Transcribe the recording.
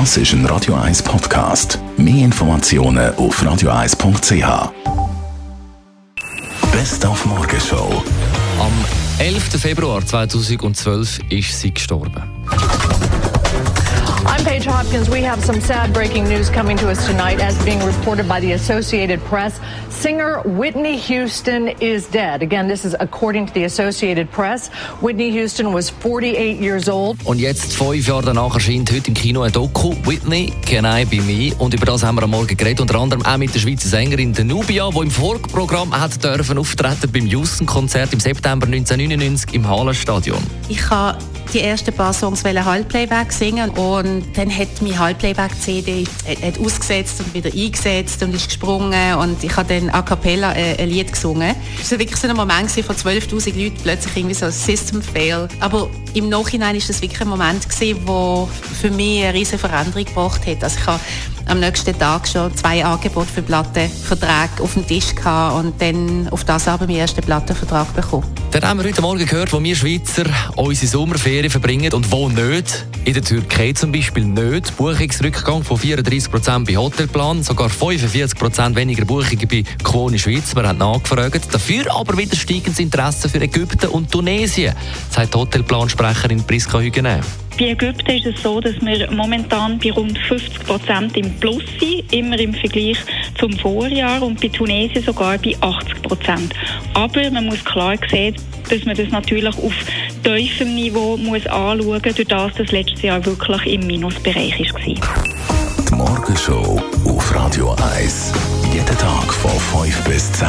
Das ist ein Radio 1 Podcast. Mehr Informationen auf radio1.ch. Best auf Morgenshow. Am 11. Februar 2012 ist sie gestorben. I'm Paige Hopkins. We have some sad breaking news coming to us tonight as being reported by the Associated Press. Singer Whitney Houston is dead. Again, this is according to the Associated Press. Whitney Houston was 48 years old. Und jetzt, fünf Jahre danach, erscheint heute im Kino ein Doku «Whitney, Can I Be Me?» Und über das haben wir am Morgen geredet, unter anderem auch mit der Schweizer Sängerin Nubia, die im Vorprogramm hat dürfen auftreten beim Houston-Konzert im September 1999 im Hallenstadion. Ich habe die ersten paar Songs Halbplayback singen und dann hat mein Halbplayback-CD ausgesetzt und wieder eingesetzt und ist gesprungen und ich habe dann a cappella äh, ein Lied gesungen. Es war wirklich so ein Moment von 12'000 Leuten, plötzlich irgendwie so ein System Fail. Aber im Nachhinein ist das wirklich ein Moment wo für mich eine riesige Veränderung gebracht hat. Also ich habe am nächsten Tag schon zwei Angebote für Plattenverträge auf dem Tisch gehabt und dann auf das aber meinen ersten Plattenvertrag bekommen. Dann haben wir heute Morgen gehört, wo wir Schweizer unsere Sommerferien verbringen und wo nicht. In der Türkei zum Beispiel nicht. Buchungsrückgang von 34 Prozent bei Hotelplan, sogar 45 Prozent weniger Buchungen bei Quoni Schweiz. Wir haben nachgefragt. Dafür aber wieder steigendes Interesse für Ägypten und Tunesien, sagt Hotelplansprecherin Priska Hügener. Bei Ägypten ist es so, dass wir momentan bei rund 50 Prozent im Plus sind, immer im Vergleich zum Vorjahr und bei Tunesien sogar bei 80 Prozent. Aber man muss klar sehen, dass man das natürlich auf tiefem Niveau muss anschauen muss, durch das das letzte Jahr wirklich im Minusbereich war. Die Morgenshow auf Radio 1. Jeden Tag von 5 bis 10.